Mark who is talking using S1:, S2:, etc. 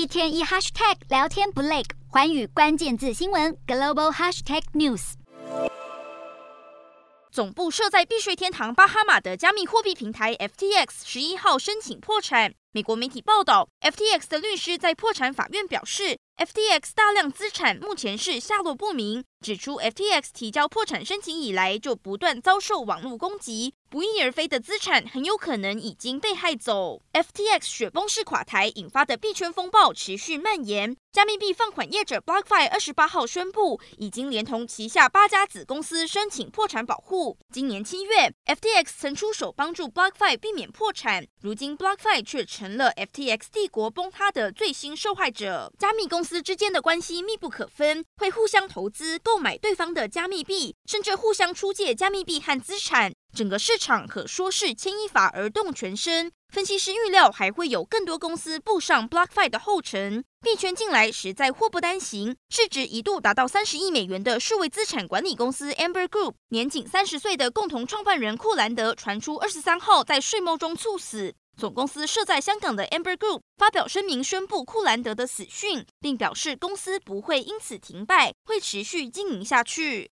S1: 一天一 hashtag 聊天不累，环宇关键字新闻 global hashtag news。
S2: 总部设在避税天堂巴哈马的加密货币平台 FTX 十一号申请破产。美国媒体报道，FTX 的律师在破产法院表示，FTX 大量资产目前是下落不明，指出 FTX 提交破产申请以来就不断遭受网络攻击。不翼而飞的资产很有可能已经被害走。FTX 雪崩式垮台引发的币圈风暴持续蔓延。加密币放款业者 BlockFi 二十八号宣布，已经连同旗下八家子公司申请破产保护。今年七月，FTX 曾出手帮助 BlockFi 避免破产，如今 BlockFi 却成了 FTX 帝国崩塌的最新受害者。加密公司之间的关系密不可分，会互相投资、购买对方的加密币，甚至互相出借加密币和资产。整个市场可说是牵一发而动全身。分析师预料还会有更多公司步上 BlockFi 的后尘。币圈近来实在祸不单行，市值一度达到三十亿美元的数位资产管理公司 Amber Group，年仅三十岁的共同创办人库兰德传出二十三号在睡梦中猝死。总公司设在香港的 Amber Group 发表声明宣布库兰德的死讯，并表示公司不会因此停摆，会持续经营下去。